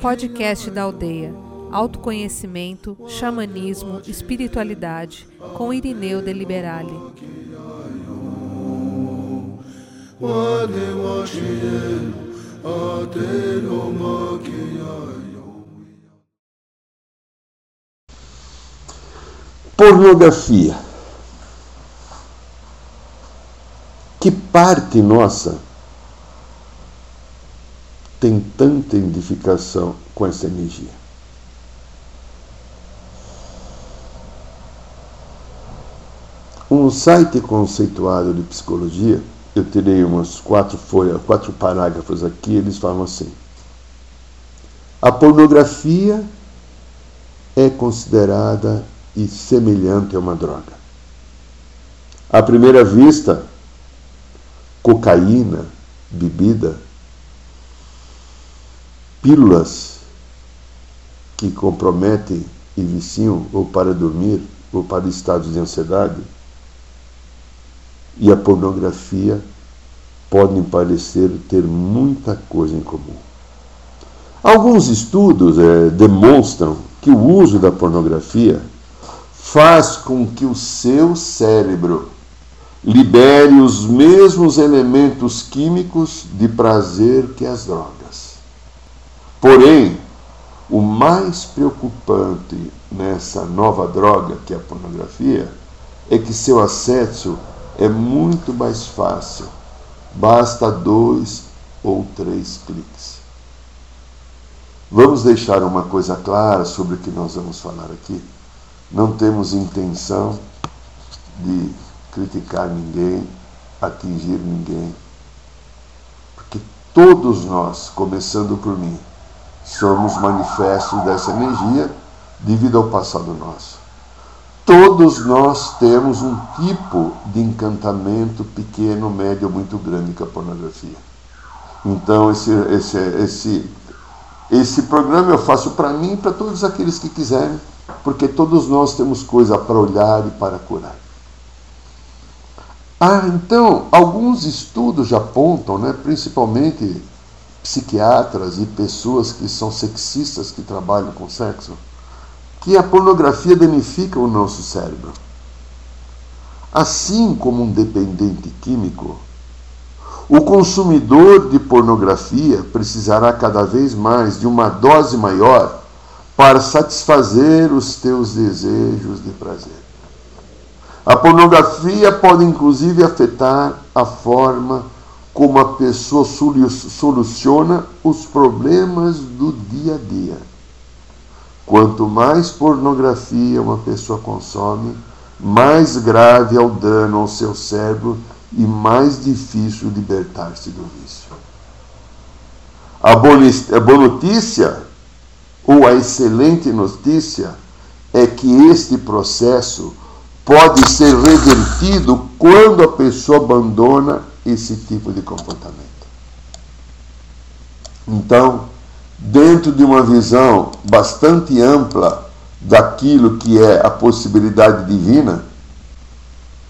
Podcast da Aldeia. Autoconhecimento, xamanismo, espiritualidade, com Irineu de Liberale. Pornografia. Que parte nossa tem tanta identificação com essa energia? Um site conceituado de psicologia, eu terei umas quatro folhas, quatro parágrafos aqui, eles falam assim: a pornografia é considerada e semelhante a uma droga. À primeira vista, cocaína, bebida, pílulas que comprometem e viciam ou para dormir ou para estados de ansiedade e a pornografia podem parecer ter muita coisa em comum. Alguns estudos é, demonstram que o uso da pornografia faz com que o seu cérebro libere os mesmos elementos químicos de prazer que as drogas. Porém, o mais preocupante nessa nova droga, que é a pornografia, é que seu acesso é muito mais fácil. Basta dois ou três cliques. Vamos deixar uma coisa clara sobre o que nós vamos falar aqui. Não temos intenção de criticar ninguém, atingir ninguém. Porque todos nós, começando por mim, somos manifestos dessa energia devido ao passado nosso. Todos nós temos um tipo de encantamento pequeno, médio muito grande com a pornografia. Então, esse, esse, esse, esse programa eu faço para mim e para todos aqueles que quiserem, porque todos nós temos coisa para olhar e para curar. Ah, então, alguns estudos já apontam, né, principalmente psiquiatras e pessoas que são sexistas que trabalham com sexo, que a pornografia danifica o nosso cérebro. Assim como um dependente químico, o consumidor de pornografia precisará cada vez mais de uma dose maior para satisfazer os teus desejos de prazer. A pornografia pode inclusive afetar a forma como a pessoa soluciona os problemas do dia a dia. Quanto mais pornografia uma pessoa consome, mais grave é o dano ao seu cérebro e mais difícil libertar-se do vício. A boa notícia, ou a excelente notícia, é que este processo pode ser revertido quando a pessoa abandona esse tipo de comportamento. Então, dentro de uma visão bastante ampla daquilo que é a possibilidade divina,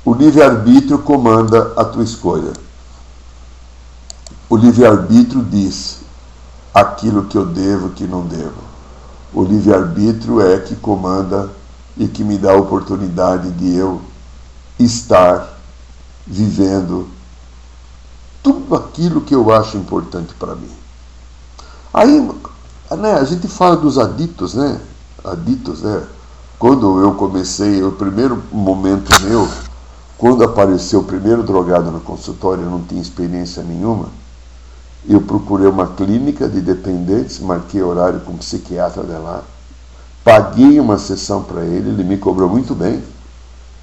o livre-arbítrio comanda a tua escolha. O livre-arbítrio diz aquilo que eu devo, que não devo. O livre-arbítrio é que comanda e que me dá a oportunidade de eu estar vivendo tudo aquilo que eu acho importante para mim. Aí, né, a gente fala dos aditos, né? Aditos, né? Quando eu comecei, o primeiro momento meu, quando apareceu o primeiro drogado no consultório, eu não tinha experiência nenhuma, eu procurei uma clínica de dependentes, marquei horário com um psiquiatra de lá, paguei uma sessão para ele, ele me cobrou muito bem,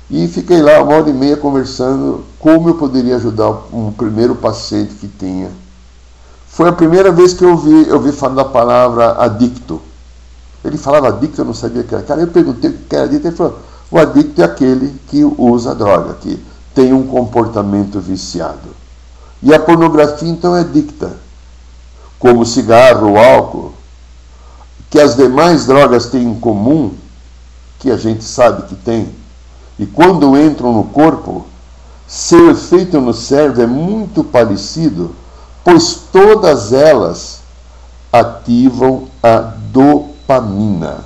e fiquei lá uma hora e meia conversando como eu poderia ajudar um primeiro paciente que tinha foi a primeira vez que eu ouvi, eu ouvi falar da palavra adicto. Ele falava adicto, eu não sabia o que era. Cara, eu perguntei o que era adicto, ele falou, o adicto é aquele que usa droga, que tem um comportamento viciado. E a pornografia, então, é adicta. Como o cigarro, o álcool, que as demais drogas têm em comum, que a gente sabe que tem, e quando entram no corpo, seu efeito no cérebro é muito parecido pois todas elas ativam a dopamina.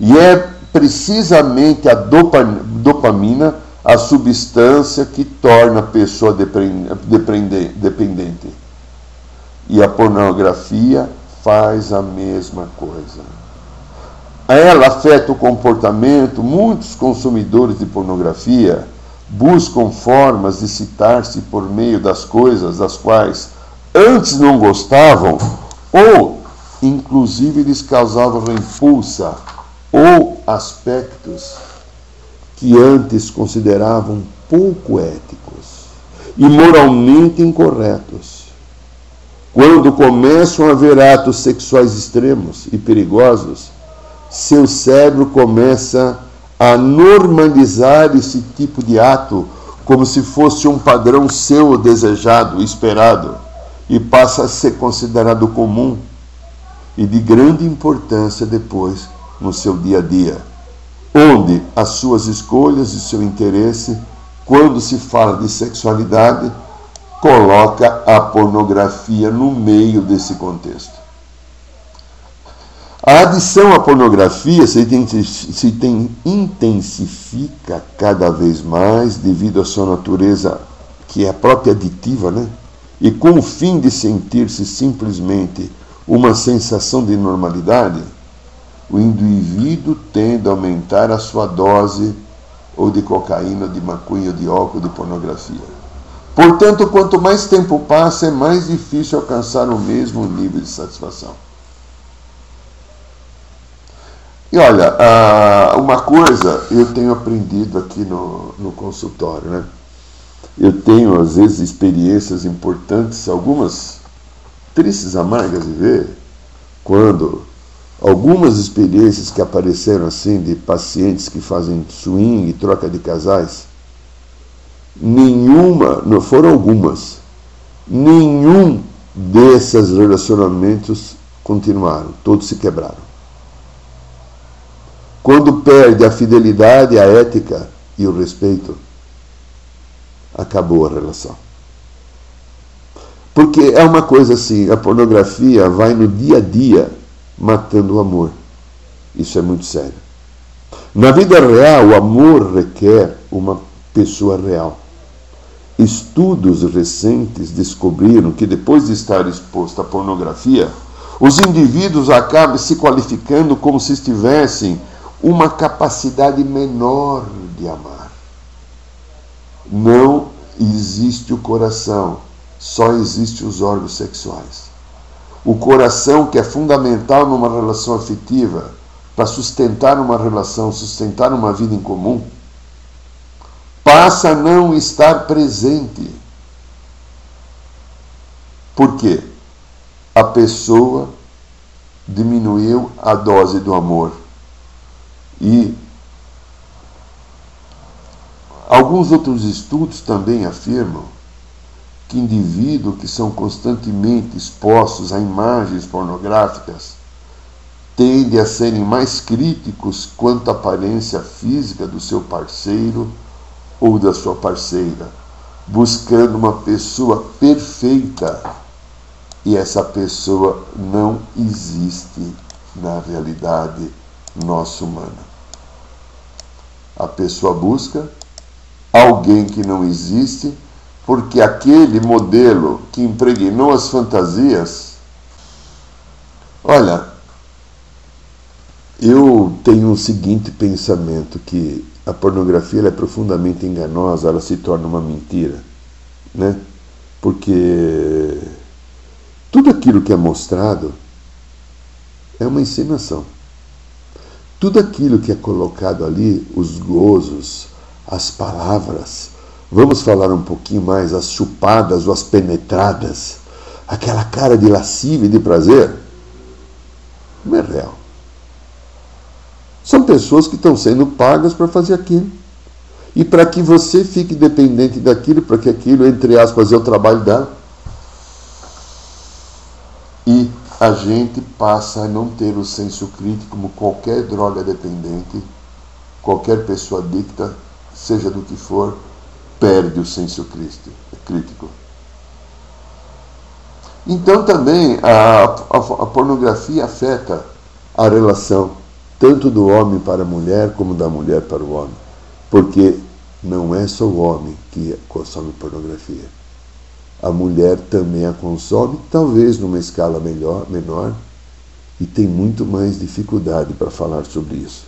E é precisamente a dopamina a substância que torna a pessoa dependente. E a pornografia faz a mesma coisa. Ela afeta o comportamento. Muitos consumidores de pornografia buscam formas de citar-se por meio das coisas das quais antes não gostavam, ou inclusive lhes causavam repulsa, ou aspectos que antes consideravam pouco éticos e moralmente incorretos. Quando começam a ver atos sexuais extremos e perigosos, seu cérebro começa a normalizar esse tipo de ato como se fosse um padrão seu desejado, esperado, e passa a ser considerado comum e de grande importância depois no seu dia a dia onde as suas escolhas e seu interesse, quando se fala de sexualidade, coloca a pornografia no meio desse contexto. A adição à pornografia se intensifica cada vez mais devido à sua natureza, que é a própria aditiva, né? E com o fim de sentir-se simplesmente uma sensação de normalidade, o indivíduo tende a aumentar a sua dose ou de cocaína, de maconha, de álcool, de pornografia. Portanto, quanto mais tempo passa, é mais difícil alcançar o mesmo nível de satisfação. E olha, uma coisa eu tenho aprendido aqui no, no consultório, né? Eu tenho, às vezes, experiências importantes, algumas tristes, amargas de ver, quando Algumas experiências que apareceram assim de pacientes que fazem swing, troca de casais, nenhuma, não foram algumas, nenhum desses relacionamentos continuaram, todos se quebraram. Quando perde a fidelidade, a ética e o respeito, acabou a relação. Porque é uma coisa assim, a pornografia vai no dia a dia matando o amor. Isso é muito sério. Na vida real, o amor requer uma pessoa real. Estudos recentes descobriram que depois de estar exposto à pornografia, os indivíduos acabam se qualificando como se estivessem uma capacidade menor de amar. Não existe o coração, só existem os órgãos sexuais o coração que é fundamental numa relação afetiva, para sustentar uma relação, sustentar uma vida em comum, passa a não estar presente. Por quê? A pessoa diminuiu a dose do amor. E alguns outros estudos também afirmam que indivíduos que são constantemente expostos a imagens pornográficas tendem a serem mais críticos quanto à aparência física do seu parceiro ou da sua parceira, buscando uma pessoa perfeita. E essa pessoa não existe na realidade nossa humana. A pessoa busca alguém que não existe porque aquele modelo que impregnou as fantasias. Olha, eu tenho o seguinte pensamento que a pornografia é profundamente enganosa, ela se torna uma mentira, né? Porque tudo aquilo que é mostrado é uma encenação. Tudo aquilo que é colocado ali, os gozos, as palavras, Vamos falar um pouquinho mais as chupadas ou as penetradas, aquela cara de lascívia e de prazer? Não é real. São pessoas que estão sendo pagas para fazer aquilo. E para que você fique dependente daquilo, para que aquilo, entre aspas, é o trabalho dela. E a gente passa a não ter o senso crítico como qualquer droga dependente, qualquer pessoa adicta, seja do que for, perde o senso crítico. Então também a, a, a pornografia afeta a relação tanto do homem para a mulher como da mulher para o homem. Porque não é só o homem que consome pornografia. A mulher também a consome, talvez numa escala melhor, menor, e tem muito mais dificuldade para falar sobre isso.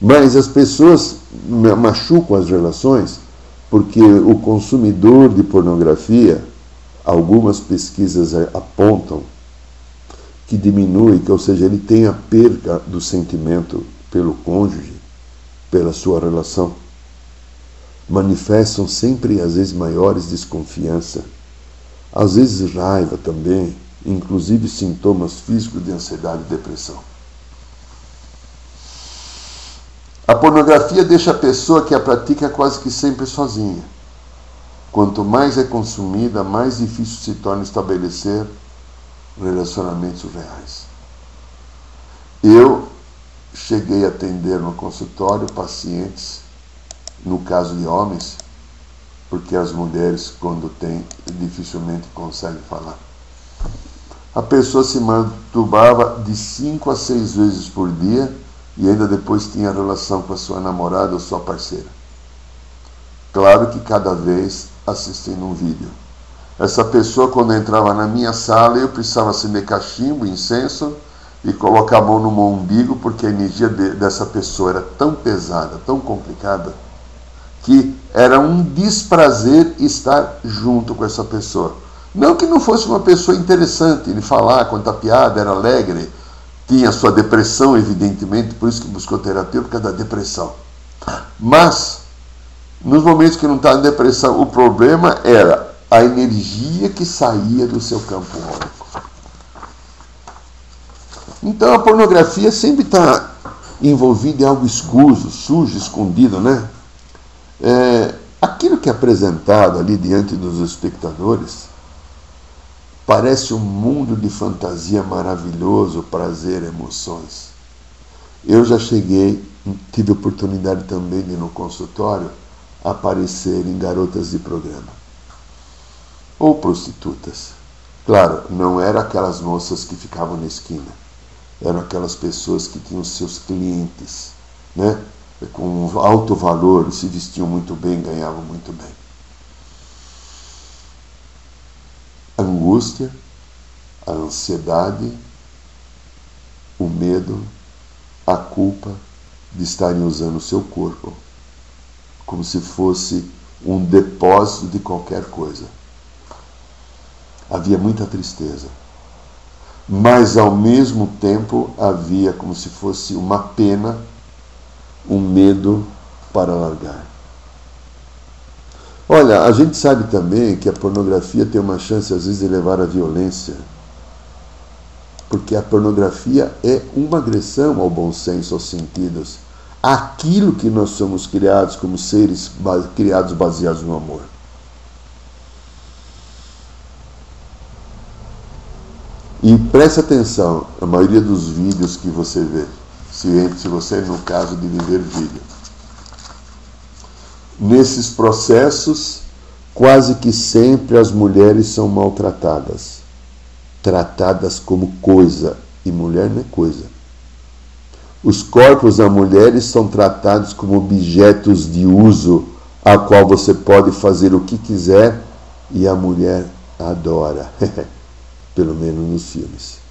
Mas as pessoas machucam as relações porque o consumidor de pornografia, algumas pesquisas apontam que diminui, que ou seja, ele tem a perca do sentimento pelo cônjuge, pela sua relação. Manifestam sempre, às vezes, maiores desconfiança, às vezes raiva também, inclusive sintomas físicos de ansiedade e depressão. A pornografia deixa a pessoa que a pratica quase que sempre sozinha. Quanto mais é consumida, mais difícil se torna estabelecer relacionamentos reais. Eu cheguei a atender no consultório pacientes, no caso de homens, porque as mulheres, quando têm, dificilmente conseguem falar. A pessoa se masturbava de cinco a seis vezes por dia e ainda depois tinha relação com a sua namorada ou sua parceira. Claro que cada vez assistindo um vídeo. Essa pessoa, quando entrava na minha sala, eu precisava acender cachimbo, incenso e colocar a mão no meu umbigo, porque a energia de, dessa pessoa era tão pesada, tão complicada, que era um desprazer estar junto com essa pessoa. Não que não fosse uma pessoa interessante, ele falar, contar piada, era alegre, tinha sua depressão, evidentemente, por isso que buscou terapia, por causa da depressão. Mas, nos momentos que não estava em depressão, o problema era a energia que saía do seu campo ônico. Então a pornografia sempre está envolvida em algo escuso, sujo, escondido, né? É, aquilo que é apresentado ali diante dos espectadores parece um mundo de fantasia maravilhoso, prazer, emoções. Eu já cheguei, tive oportunidade também de no consultório aparecer em garotas de programa ou prostitutas. Claro, não eram aquelas moças que ficavam na esquina, eram aquelas pessoas que tinham seus clientes, né? Com alto valor, se vestiam muito bem, ganhavam muito bem. A angústia, a ansiedade, o medo, a culpa de estarem usando o seu corpo como se fosse um depósito de qualquer coisa havia muita tristeza. Mas ao mesmo tempo havia como se fosse uma pena, um medo para largar. Olha, a gente sabe também que a pornografia tem uma chance às vezes de levar à violência. Porque a pornografia é uma agressão ao bom senso, aos sentidos, aquilo que nós somos criados como seres criados baseados no amor. E preste atenção, a maioria dos vídeos que você vê, se, você no caso de viver vídeo, nesses processos, quase que sempre as mulheres são maltratadas, tratadas como coisa, e mulher não é coisa. Os corpos das mulheres são tratados como objetos de uso, a qual você pode fazer o que quiser e a mulher adora. pelo menos nos filmes.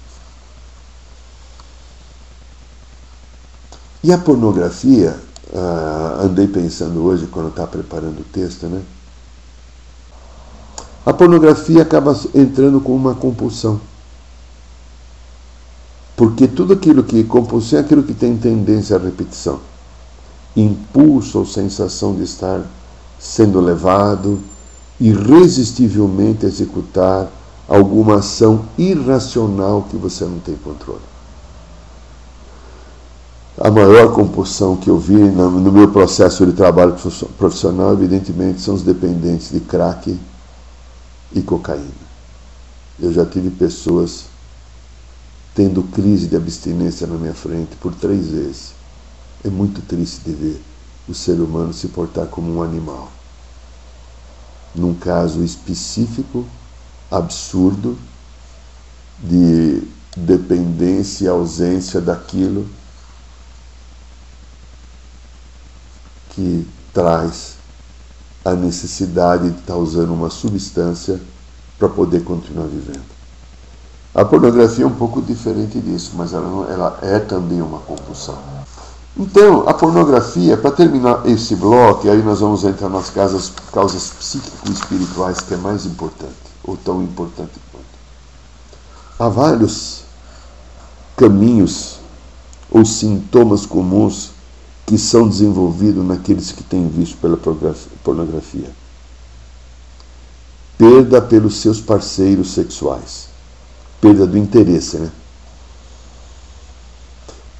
E a pornografia, ah, andei pensando hoje quando estava preparando o texto, né? A pornografia acaba entrando com uma compulsão. Porque tudo aquilo que compulsão é aquilo que tem tendência à repetição. Impulso ou sensação de estar sendo levado irresistivelmente a executar alguma ação irracional que você não tem controle. A maior compulsão que eu vi no meu processo de trabalho profissional, evidentemente, são os dependentes de crack e cocaína. Eu já tive pessoas tendo crise de abstinência na minha frente por três vezes. É muito triste de ver o ser humano se portar como um animal. num caso específico, absurdo, de dependência e ausência daquilo que traz a necessidade de estar usando uma substância para poder continuar vivendo. A pornografia é um pouco diferente disso, mas ela, ela é também uma compulsão. Então, a pornografia, para terminar esse bloco, aí nós vamos entrar nas causas, causas psíquico-espirituais, que é mais importante, ou tão importante quanto. Há vários caminhos ou sintomas comuns que são desenvolvidos naqueles que têm visto pela pornografia. Perda pelos seus parceiros sexuais. Perda do interesse, né?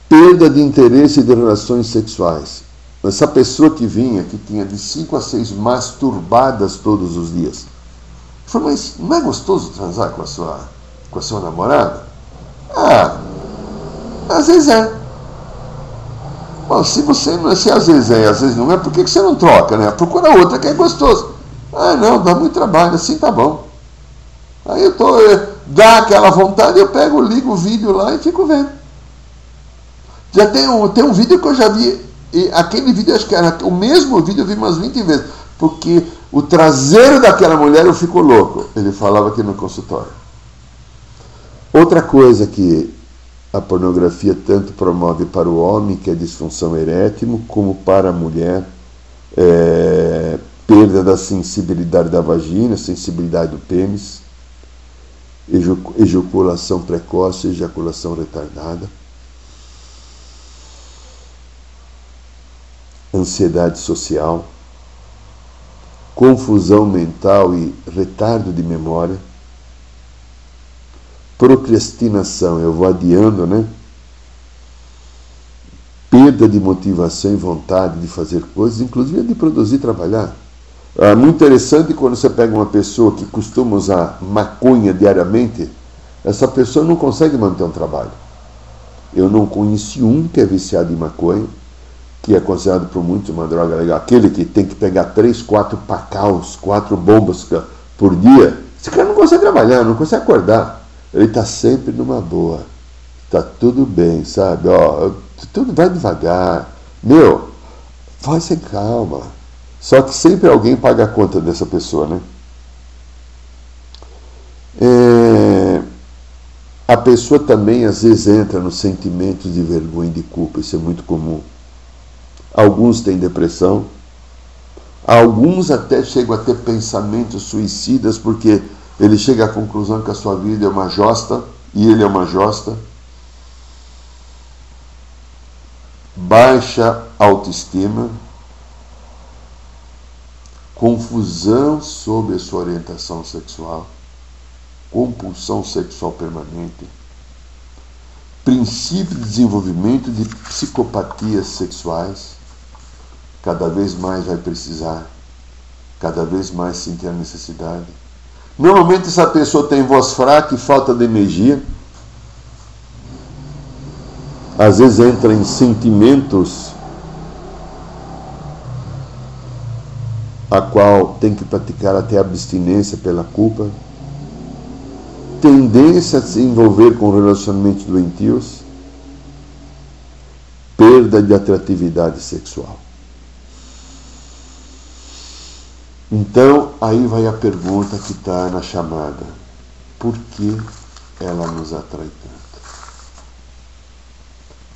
Perda de interesse de relações sexuais. Essa pessoa que vinha, que tinha de 5 a 6 masturbadas todos os dias. Falou, mas não é gostoso transar com a sua, com a sua namorada? Ah, às vezes é. Bom, se você se às vezes é às vezes não é, por que, que você não troca, né? Procura outra que é gostoso. Ah, não, dá muito trabalho, assim tá bom. Aí eu tô, eh, dá aquela vontade, eu pego, ligo o vídeo lá e fico vendo. Já tem um, tem um vídeo que eu já vi, e aquele vídeo, acho que era o mesmo vídeo, eu vi umas 20 vezes, porque o traseiro daquela mulher eu fico louco. Ele falava aqui no consultório. Outra coisa que a pornografia tanto promove para o homem, que é disfunção erétil, como para a mulher, é, perda da sensibilidade da vagina, sensibilidade do pênis, ejaculação precoce, ejaculação retardada, ansiedade social, confusão mental e retardo de memória procrastinação, eu vou adiando, né? Perda de motivação e vontade de fazer coisas, inclusive de produzir e trabalhar. É muito interessante quando você pega uma pessoa que costuma usar maconha diariamente, essa pessoa não consegue manter um trabalho. Eu não conheci um que é viciado em maconha, que é considerado por muitos uma droga legal. Aquele que tem que pegar três, quatro pacaus, quatro bombas por dia. Esse cara não consegue trabalhar, não consegue acordar ele está sempre numa boa. Está tudo bem, sabe? Ó, tudo vai devagar. Meu, vai sem calma. Só que sempre alguém paga a conta dessa pessoa, né? É, a pessoa também às vezes entra nos sentimentos de vergonha e de culpa, isso é muito comum. Alguns têm depressão, alguns até chegam a ter pensamentos suicidas porque ele chega à conclusão que a sua vida é uma josta e ele é uma josta. Baixa autoestima, confusão sobre a sua orientação sexual, compulsão sexual permanente, princípio de desenvolvimento de psicopatias sexuais, cada vez mais vai precisar, cada vez mais sentir a necessidade Normalmente essa pessoa tem voz fraca e falta de energia. Às vezes entra em sentimentos a qual tem que praticar até abstinência pela culpa. Tendência a se envolver com relacionamentos doentios. Perda de atratividade sexual. Então, aí vai a pergunta que está na chamada: por que ela nos atrai tanto?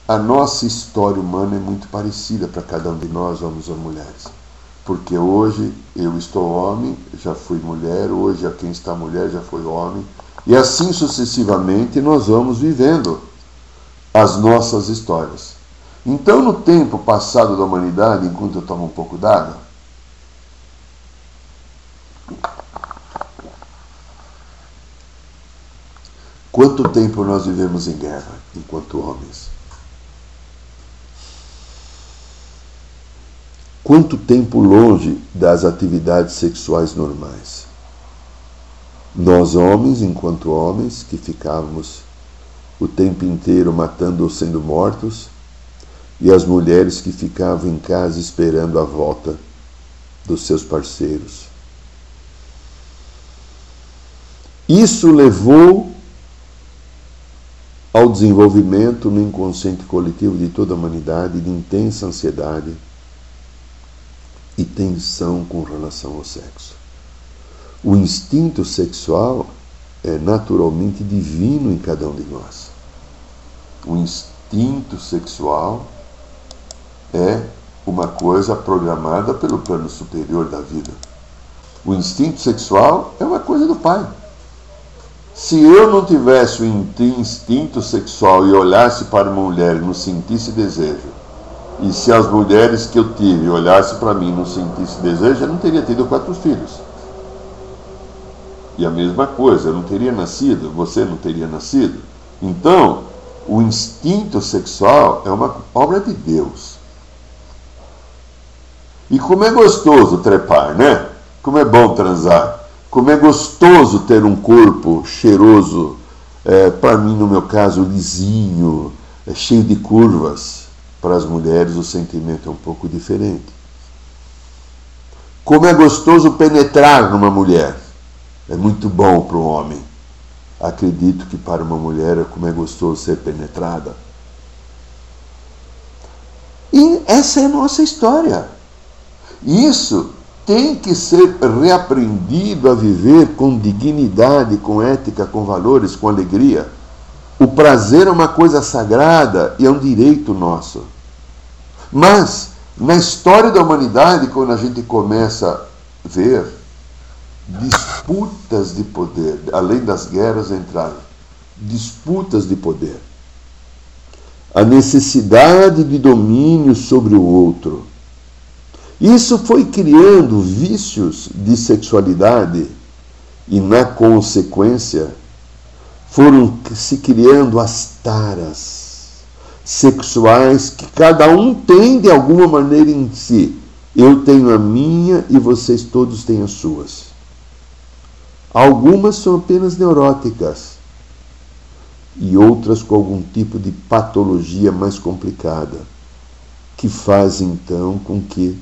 A nossa história humana é muito parecida para cada um de nós, homens ou mulheres. Porque hoje eu estou homem, já fui mulher, hoje a quem está mulher já foi homem, e assim sucessivamente nós vamos vivendo as nossas histórias. Então, no tempo passado da humanidade, enquanto eu tomo um pouco d'água, Quanto tempo nós vivemos em guerra enquanto homens? Quanto tempo longe das atividades sexuais normais? Nós, homens, enquanto homens, que ficávamos o tempo inteiro matando ou sendo mortos, e as mulheres que ficavam em casa esperando a volta dos seus parceiros Isso levou ao desenvolvimento no inconsciente coletivo de toda a humanidade de intensa ansiedade e tensão com relação ao sexo. O instinto sexual é naturalmente divino em cada um de nós. O instinto sexual é uma coisa programada pelo plano superior da vida. O instinto sexual é uma coisa do pai. Se eu não tivesse o instinto sexual e olhasse para uma mulher e não sentisse desejo, e se as mulheres que eu tive olhassem para mim e não sentisse desejo, eu não teria tido quatro filhos. E a mesma coisa, eu não teria nascido, você não teria nascido. Então, o instinto sexual é uma obra de Deus. E como é gostoso trepar, né? Como é bom transar. Como é gostoso ter um corpo cheiroso, é, para mim, no meu caso, lisinho, é, cheio de curvas. Para as mulheres, o sentimento é um pouco diferente. Como é gostoso penetrar numa mulher. É muito bom para o homem. Acredito que para uma mulher, como é gostoso ser penetrada. E essa é a nossa história. Isso tem que ser reaprendido a viver com dignidade, com ética, com valores, com alegria. O prazer é uma coisa sagrada e é um direito nosso. Mas, na história da humanidade, quando a gente começa a ver disputas de poder, além das guerras entraram, disputas de poder, a necessidade de domínio sobre o outro, isso foi criando vícios de sexualidade e, na consequência, foram se criando as taras sexuais que cada um tem de alguma maneira em si. Eu tenho a minha e vocês todos têm as suas. Algumas são apenas neuróticas e outras com algum tipo de patologia mais complicada, que faz então com que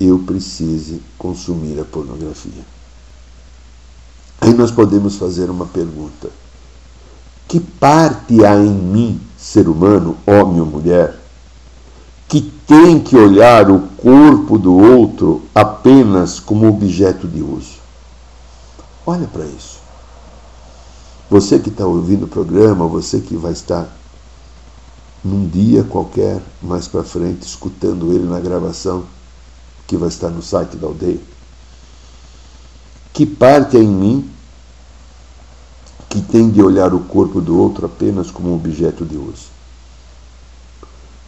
eu precise consumir a pornografia. Aí nós podemos fazer uma pergunta: que parte há em mim, ser humano, homem ou mulher, que tem que olhar o corpo do outro apenas como objeto de uso? Olha para isso. Você que está ouvindo o programa, você que vai estar num dia qualquer mais para frente escutando ele na gravação que vai estar no site da aldeia. Que parte é em mim que tem de olhar o corpo do outro apenas como um objeto de uso?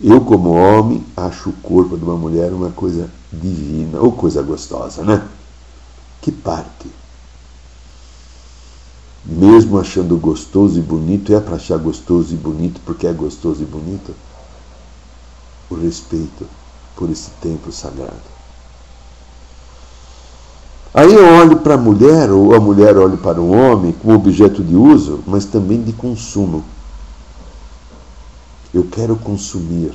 Eu, como homem, acho o corpo de uma mulher uma coisa divina, ou coisa gostosa, né? Que parte? Mesmo achando gostoso e bonito, é para achar gostoso e bonito porque é gostoso e bonito? O respeito por esse templo sagrado. Aí eu olho para a mulher, ou a mulher olha para o homem, como objeto de uso, mas também de consumo. Eu quero consumir.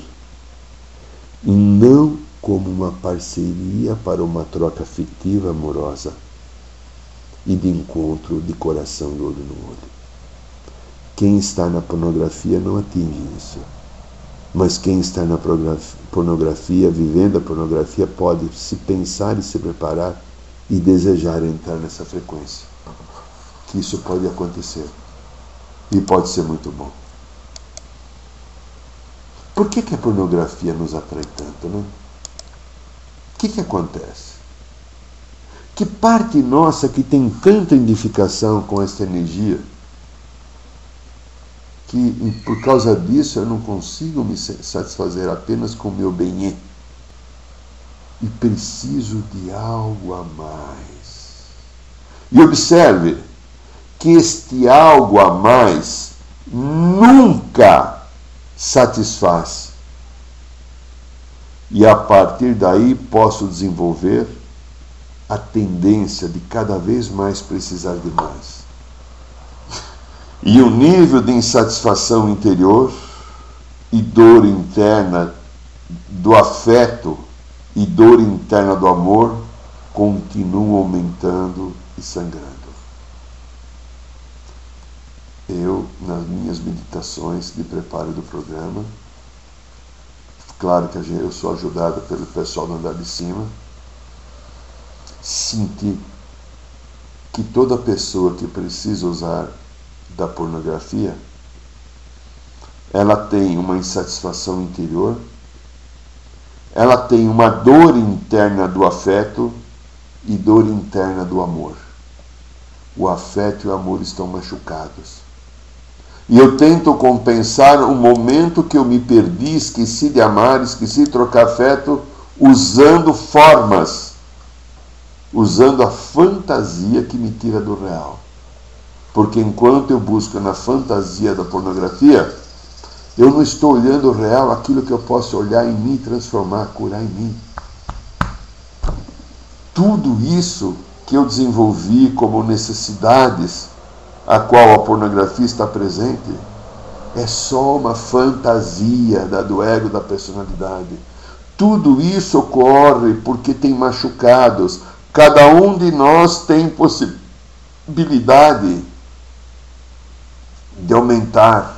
E não como uma parceria para uma troca afetiva amorosa e de encontro de coração e olho no olho. Quem está na pornografia não atinge isso. Mas quem está na pornografia, vivendo a pornografia, pode se pensar e se preparar e desejar entrar nessa frequência. Que isso pode acontecer. E pode ser muito bom. Por que, que a pornografia nos atrai tanto, né? O que, que acontece? Que parte nossa que tem tanta identificação com essa energia que por causa disso eu não consigo me satisfazer apenas com o meu bem e preciso de algo a mais. E observe que este algo a mais nunca satisfaz. E a partir daí posso desenvolver a tendência de cada vez mais precisar de mais. E o nível de insatisfação interior e dor interna do afeto e dor interna do amor continuam aumentando e sangrando. eu, nas minhas meditações de preparo do programa, claro que eu sou ajudado pelo pessoal do andar de cima, senti que toda pessoa que precisa usar da pornografia, ela tem uma insatisfação interior, ela tem uma dor interna do afeto e dor interna do amor. O afeto e o amor estão machucados. E eu tento compensar o momento que eu me perdi, esqueci de amar, esqueci de trocar afeto, usando formas, usando a fantasia que me tira do real. Porque enquanto eu busco na fantasia da pornografia, eu não estou olhando o real, aquilo que eu posso olhar em mim, transformar, curar em mim. Tudo isso que eu desenvolvi como necessidades a qual a pornografia está presente, é só uma fantasia da, do ego da personalidade. Tudo isso ocorre porque tem machucados. Cada um de nós tem possibilidade de aumentar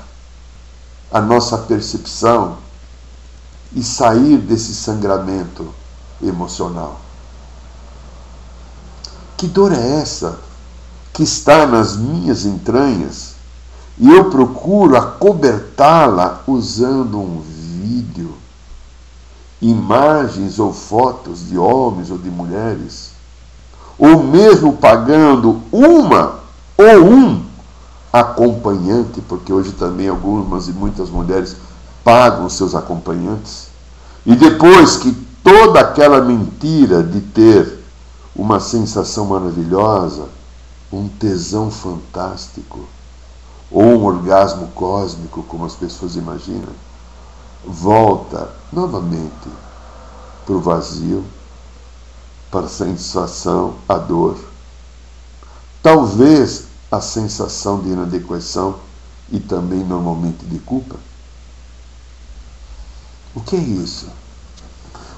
a nossa percepção e sair desse sangramento emocional. Que dor é essa? que está nas minhas entranhas e eu procuro acobertá-la usando um vídeo, imagens ou fotos de homens ou de mulheres, ou mesmo pagando uma ou um acompanhante, porque hoje também algumas e muitas mulheres pagam seus acompanhantes, e depois que toda aquela mentira de ter uma sensação maravilhosa, um tesão fantástico ou um orgasmo cósmico, como as pessoas imaginam, volta novamente para o vazio, para a sensação, a dor. Talvez a sensação de inadequação e também normalmente de culpa. O que é isso?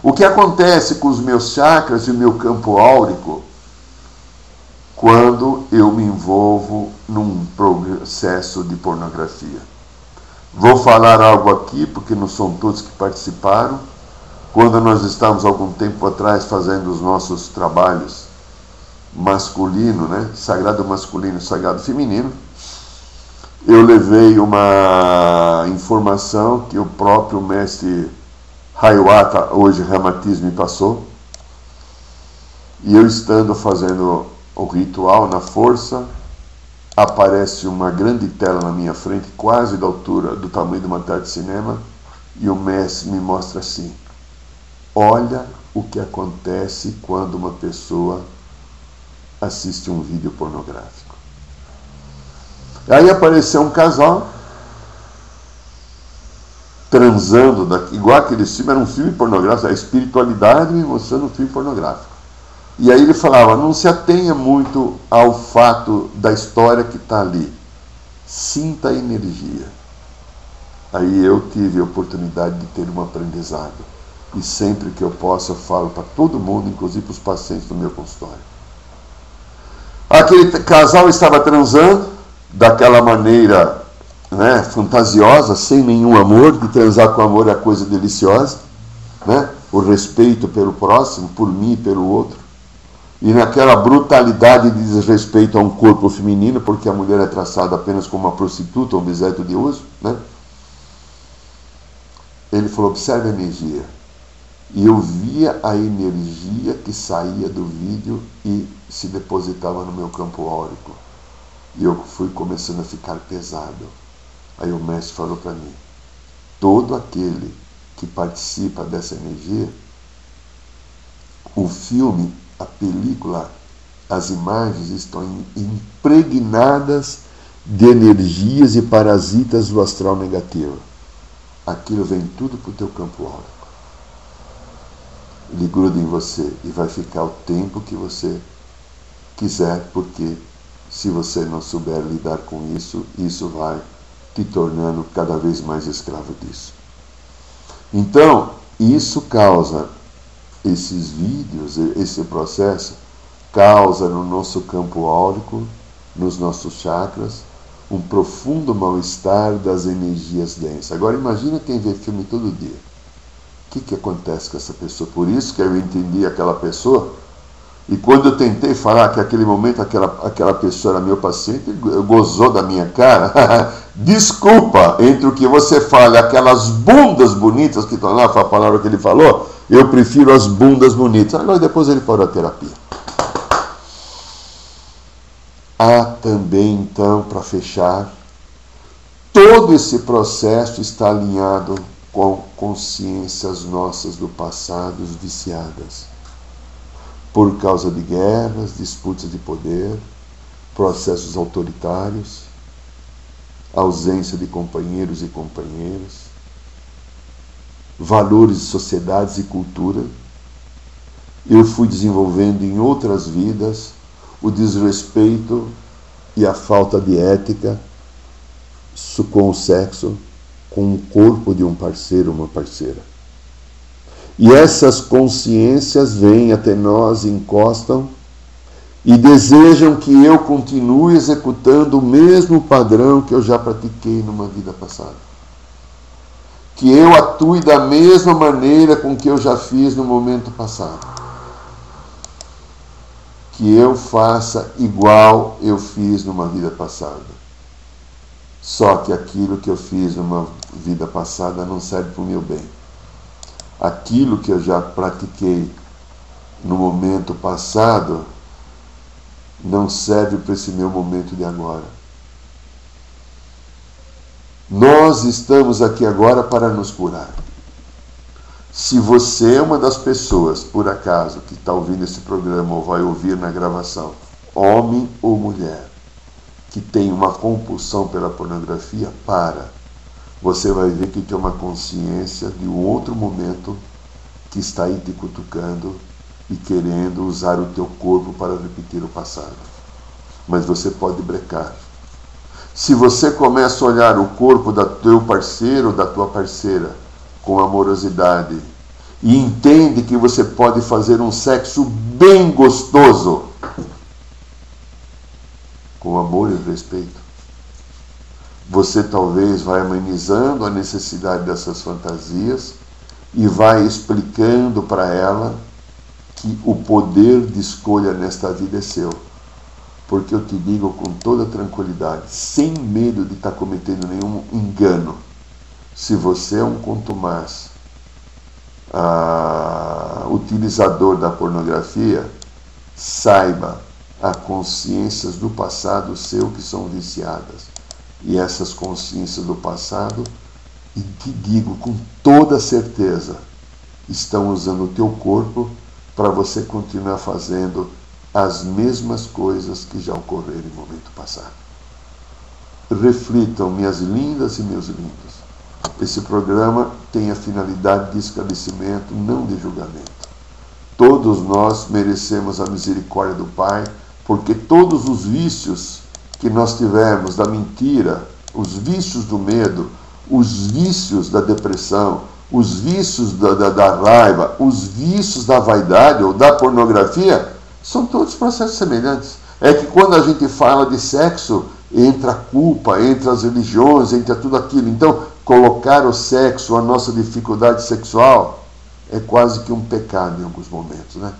O que acontece com os meus chakras e o meu campo áurico quando eu me envolvo num processo de pornografia. Vou falar algo aqui, porque não são todos que participaram. Quando nós estávamos algum tempo atrás fazendo os nossos trabalhos masculino, né? sagrado masculino, sagrado feminino, eu levei uma informação que o próprio mestre Hayawata, hoje Ramatiz, me passou. E eu estando fazendo o ritual na força, aparece uma grande tela na minha frente, quase da altura, do tamanho de uma tela de cinema, e o mestre me mostra assim: olha o que acontece quando uma pessoa assiste um vídeo pornográfico. Aí apareceu um casal transando, igual aquele filme, era um filme pornográfico, a espiritualidade me mostrando um filme pornográfico. E aí ele falava: não se atenha muito ao fato da história que está ali. Sinta a energia. Aí eu tive a oportunidade de ter um aprendizado. E sempre que eu posso, eu falo para todo mundo, inclusive para os pacientes do meu consultório. Aquele casal estava transando daquela maneira né, fantasiosa, sem nenhum amor, de transar com amor é coisa deliciosa, né? o respeito pelo próximo, por mim e pelo outro e naquela brutalidade de desrespeito a um corpo feminino, porque a mulher é traçada apenas como uma prostituta, um objeto de uso, né? Ele falou: observe a energia. E eu via a energia que saía do vídeo e se depositava no meu campo órico. E eu fui começando a ficar pesado. Aí o mestre falou para mim: todo aquele que participa dessa energia, o filme a película, as imagens estão impregnadas de energias e parasitas do astral negativo. Aquilo vem tudo para o teu campo áurico. Ele gruda em você e vai ficar o tempo que você quiser, porque se você não souber lidar com isso, isso vai te tornando cada vez mais escravo disso. Então, isso causa esses vídeos, esse processo, causa no nosso campo áurico, nos nossos chakras, um profundo mal-estar das energias densas. Agora imagina quem vê filme todo dia. O que, que acontece com essa pessoa? Por isso que eu entendi aquela pessoa. E quando eu tentei falar que aquele momento aquela, aquela pessoa era meu paciente, gozou da minha cara. Desculpa, entre o que você fala, aquelas bundas bonitas que estão lá, foi a palavra que ele falou, eu prefiro as bundas bonitas. Agora depois ele parou a terapia. Há também, então, para fechar, todo esse processo está alinhado com consciências nossas do passado viciadas. Por causa de guerras, disputas de poder, processos autoritários, ausência de companheiros e companheiras, valores de sociedades e cultura. Eu fui desenvolvendo em outras vidas o desrespeito e a falta de ética com o sexo, com o corpo de um parceiro ou uma parceira. E essas consciências vêm até nós, encostam e desejam que eu continue executando o mesmo padrão que eu já pratiquei numa vida passada. Que eu atue da mesma maneira com que eu já fiz no momento passado que eu faça igual eu fiz numa vida passada. Só que aquilo que eu fiz numa vida passada não serve para o meu bem. Aquilo que eu já pratiquei no momento passado não serve para esse meu momento de agora. Nós estamos aqui agora para nos curar. Se você é uma das pessoas, por acaso, que está ouvindo esse programa ou vai ouvir na gravação, homem ou mulher, que tem uma compulsão pela pornografia, para. Você vai ver que tem uma consciência de um outro momento que está aí te cutucando e querendo usar o teu corpo para repetir o passado. Mas você pode brecar. Se você começa a olhar o corpo do teu parceiro ou da tua parceira com amorosidade e entende que você pode fazer um sexo bem gostoso com amor e respeito. Você talvez vai amenizando a necessidade dessas fantasias e vai explicando para ela que o poder de escolha nesta vida é seu. Porque eu te digo com toda tranquilidade, sem medo de estar cometendo nenhum engano se você é um contumaz, ah, utilizador da pornografia, saiba, há consciências do passado seu que são viciadas. E essas consciências do passado, e te digo com toda certeza, estão usando o teu corpo para você continuar fazendo as mesmas coisas que já ocorreram em momento passado. Reflitam, minhas lindas e meus lindos. Esse programa tem a finalidade de esclarecimento, não de julgamento. Todos nós merecemos a misericórdia do Pai, porque todos os vícios que nós tivemos da mentira, os vícios do medo, os vícios da depressão, os vícios da, da, da raiva, os vícios da vaidade ou da pornografia, são todos processos semelhantes. É que quando a gente fala de sexo, entra a culpa, entra as religiões, entra tudo aquilo. Então, colocar o sexo, a nossa dificuldade sexual, é quase que um pecado em alguns momentos, né?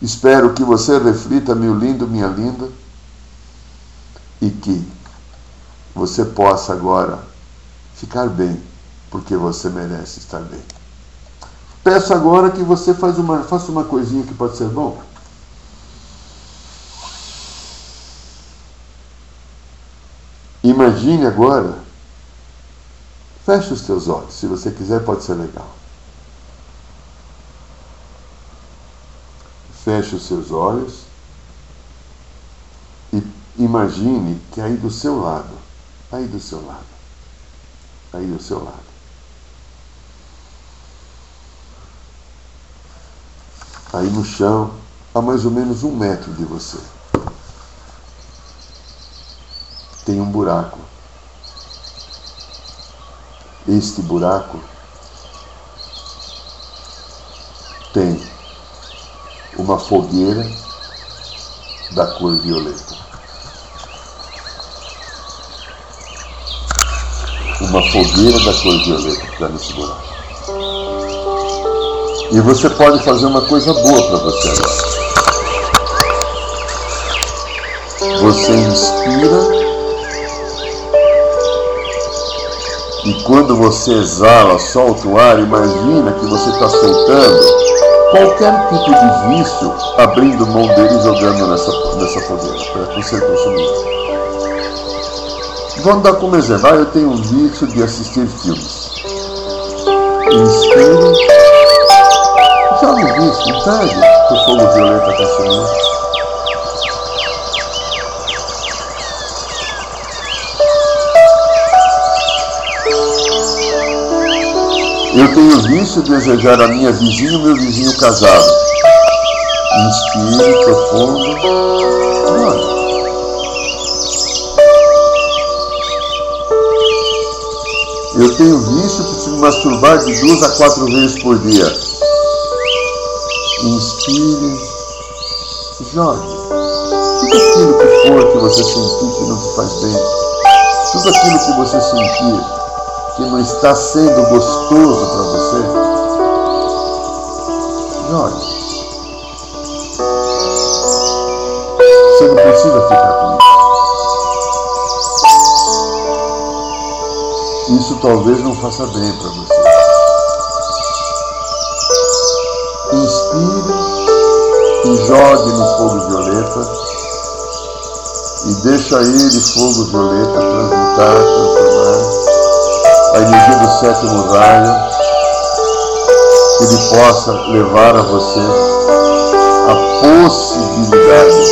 Espero que você reflita, meu lindo, minha linda, e que você possa agora ficar bem, porque você merece estar bem. Peço agora que você faça uma, faça uma coisinha que pode ser bom. Imagine agora Feche os teus olhos. Se você quiser, pode ser legal. Feche os seus olhos imagine que aí do seu lado, aí do seu lado, aí do seu lado, aí no chão, a mais ou menos um metro de você, tem um buraco. Este buraco tem uma fogueira da cor violeta. Uma fogueira da cor violeta que está nesse buraco. E você pode fazer uma coisa boa para você agora. Você inspira e quando você exala, solta o ar, imagina que você está soltando qualquer tipo de vício, abrindo mão dele e jogando nessa, nessa fogueira para você consumir. Vamos dar como exemplo. Ah, eu tenho um vício de assistir filmes. Inspire. Joga o vício, que o fogo violeta consumiu. Eu tenho de desejar a minha vizinha e meu vizinho casado. Inspire profundo. Olha. Eu tenho vício de me masturbar de duas a quatro vezes por dia. Inspire, jogue. Tudo aquilo que for que você sentir que não te faz bem, tudo aquilo que você sentir que não está sendo gostoso para você, talvez não faça bem para você. Inspire e jogue no fogo violeta. E deixa ele, fogo violeta, transmutar, transformar a energia do sétimo raio, que ele possa levar a você a possibilidade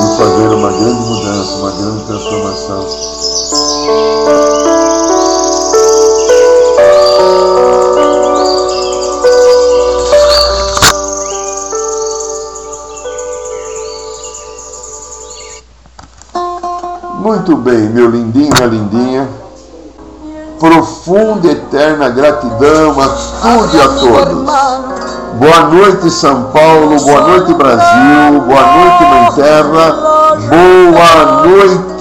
de fazer uma grande mudança, uma grande transformação muito bem, meu lindinho, minha lindinha. Profunda e eterna gratidão a tudo e a todos. Boa noite, São Paulo. Boa noite, Brasil. Boa noite, Mãe Terra. Boa noite,